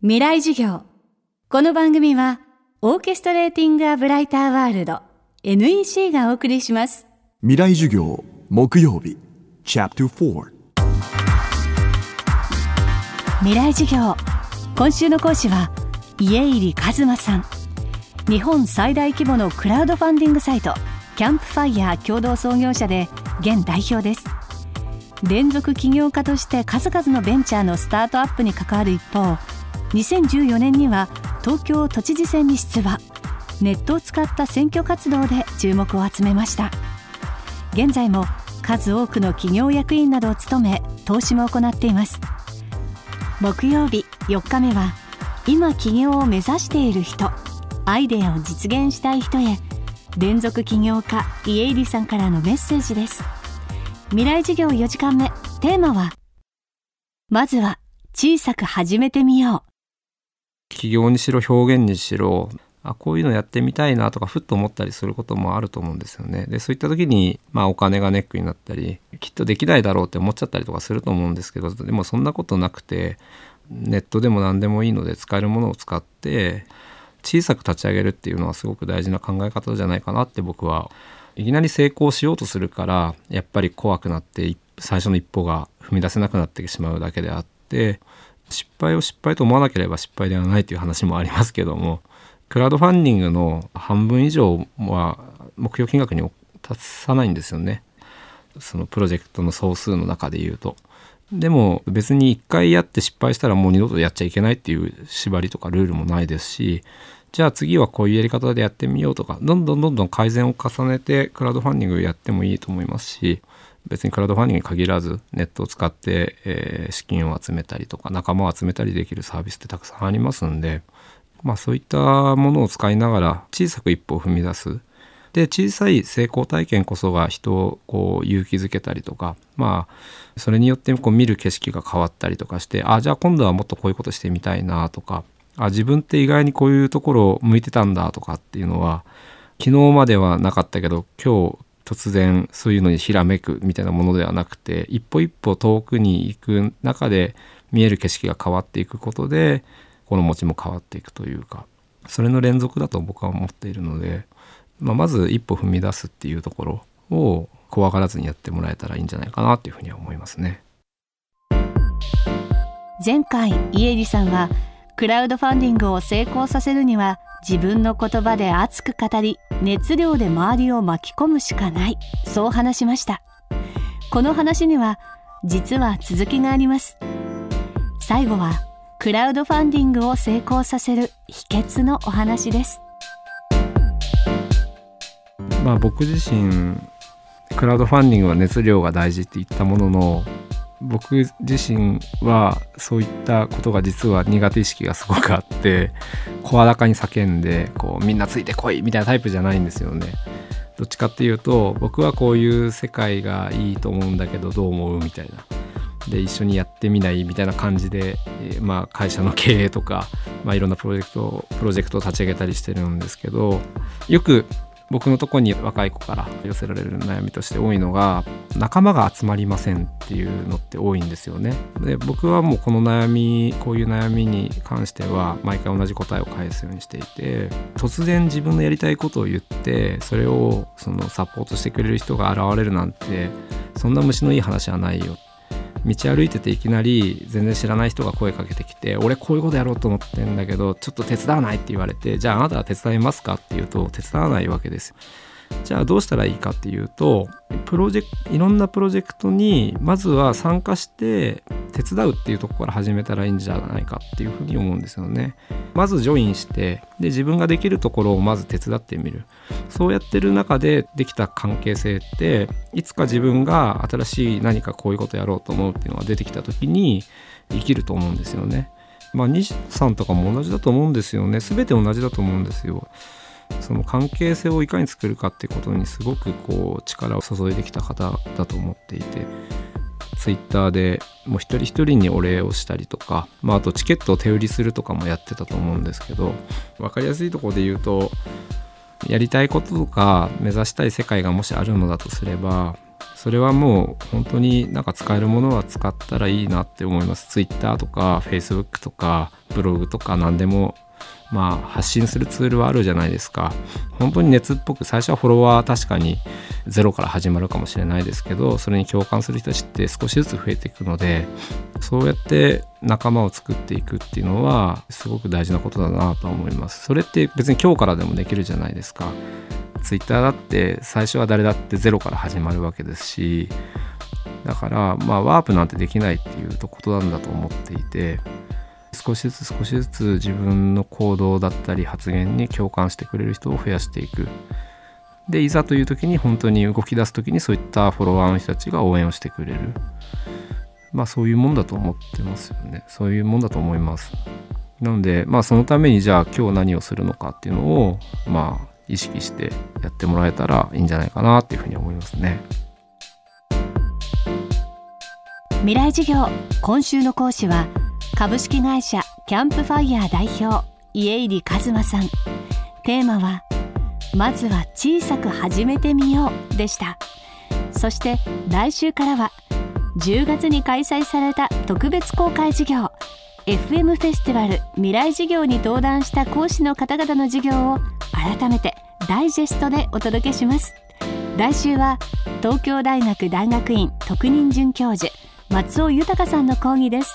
未来授業。この番組はオーケストレーティング・ア・ブライター・ワールド NEC がお送りします。未来授業木曜日チャプター4未来授業。今週の講師は家入一馬さん。日本最大規模のクラウドファンディングサイトキャンプファイヤー共同創業者で現代表です。連続起業家として数々のベンチャーのスタートアップに関わる一方2014年には東京都知事選に出馬。ネットを使った選挙活動で注目を集めました。現在も数多くの企業役員などを務め投資も行っています。木曜日4日目は今起業を目指している人アイデアを実現したい人へ連続起業家家入さんからのメッセージです。未来事業4時間目テーマはまずは小さく始めてみよう。起業にしろ表現にしろあこういうのやってみたいなとかふっと思ったりすることもあると思うんですよね。でそういった時に、まあ、お金がネックになったりきっとできないだろうって思っちゃったりとかすると思うんですけどでもそんなことなくてネットでも何でもいいので使えるものを使って小さく立ち上げるっていうのはすごく大事な考え方じゃないかなって僕はいきなり成功しようとするからやっぱり怖くなって最初の一歩が踏み出せなくなってしまうだけであって失敗を失敗と思わなければ失敗ではないという話もありますけどもクラウドファンディングの半分以上は目標金額に達さないんですよねそのプロジェクトの総数の中で言うと。でも別に1回やって失敗したらもう二度とやっちゃいけないっていう縛りとかルールもないですしじゃあ次はこういうやり方でやってみようとかどんどんどんどん改善を重ねてクラウドファンディングやってもいいと思いますし別にクラウドファンディングに限らずネットを使って、え、資金を集めたりとか仲間を集めたりできるサービスってたくさんありますんで、まあ、そういったものを使いながら小さく一歩を踏み出す。で小さい成功体験こそが人をこう勇気づけたりとかまあそれによってこう見る景色が変わったりとかしてあじゃあ今度はもっとこういうことしてみたいなとかあ自分って意外にこういうところを向いてたんだとかっていうのは昨日まではなかったけど今日突然そういうのにひらめくみたいなものではなくて一歩一歩遠くに行く中で見える景色が変わっていくことで心持ちも変わっていくというかそれの連続だと僕は思っているので、まあ、まず一歩踏み出すっていうところを怖がらずにやってもらえたらいいんじゃないかなっていうふうには思いますね。前回家入さんはクラウドファンディングを成功させるには自分の言葉で熱く語り熱量で周りを巻き込むしかない。そう話しました。この話には実は続きがあります。最後はクラウドファンディングを成功させる秘訣のお話です。まあ僕自身クラウドファンディングは熱量が大事って言ったものの僕自身はそういったことが実は苦手意識がすごくあって 声高に叫んでこうみんなついてこいみたいなタイプじゃないんですよね。どっちかっていうと僕はこういう世界がいいと思うんだけどどう思うみたいな。で一緒にやってみないみたいな感じで、え、まあ会社の経営とか、まあ、いろんなプロジェクトプロジェクトを立ち上げたりしてるんですけどよく僕のとこに若い子から寄せられる悩みとして多いのが仲間が集まりませんっていうのって多いんですよね。で僕はもうこの悩みこういう悩みに関しては毎回同じ答えを返すようにしていて突然自分のやりたいことを言ってそれをそのサポートしてくれる人が現れるなんてそんな虫のいい話はないよ道歩いてていきなり全然知らない人が声かけてきて俺こういうことやろうと思ってんだけどちょっと手伝わないって言われてじゃああなたは手伝いますかって言うと手伝わないわけです。じゃあどうしたらいいかっていうとプロジェクいろんなプロジェクトにまずは参加して手伝うっていうとこから始めたらいいんじゃないかっていうふうに思うんですよね。まずジョインしてで自分ができるところをまず手伝ってみるそうやってる中でできた関係性っていつか自分が新しい何かこういうことやろうと思うっていうのが出てきた時に生きると思うんですよね。まあ西さんとかも同じだと思うんですよね全て同じだと思うんですよ。その関係性をいかに作るかってことにすごくこう力を注いできた方だと思っていてツイッターでもう一人一人にお礼をしたりとか、まあ、あとチケットを手売りするとかもやってたと思うんですけど分かりやすいとこで言うとやりたいこととか目指したい世界がもしあるのだとすればそれはもう本当になんか使えるものは使ったらいいなって思います。Twitter とか Facebook とかブログとか何でもまあ発信するツールはあるじゃないですか。本当に熱っぽく最初はフォロワー確かにゼロから始まるかもしれないですけどそれに共感する人たちって少しずつ増えていくのでそうやって仲間を作っていくっていうのはすごく大事なことだなと思います。それって別に今日からでもできるじゃないですか。ツイッターだって最初は誰だってゼロから始まるわけですしだからまあワープなんてできないっていうことなんだと思っていて少しずつ少しずつ自分の行動だったり発言に共感してくれる人を増やしていく。でいざという時に本当に動き出す時にそういったフォロワーの人たちが応援をしてくれる。まあそういうもんだと思ってますよね。そういうもんだと思います。なのでまあそのためにじゃあ今日何をするのかっていうのをまあ意識してやってもらえたらいいんじゃないかなっていうふうに思いますね。未来授業今週の講師は株式会社キャンプファイヤー代表家入一馬さん。テーマはまずは小さく始めてみようでした。そして来週からは10月に開催された特別公開授業 FM フェスティバル未来授業に登壇した講師の方々の授業を改めてダイジェストでお届けします。来週は東京大学大学院特任准教授松尾豊さんの講義です。